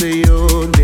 say your name.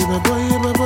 boy, yeah, boy, boy.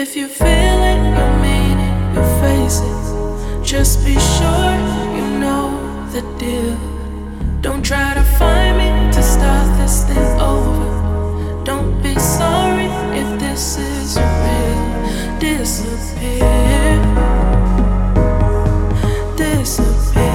If you feel it, you mean it, you face it. Just be sure you know the deal. Don't try to find me to start this thing over. Don't be sorry if this is real. Disappear. Disappear.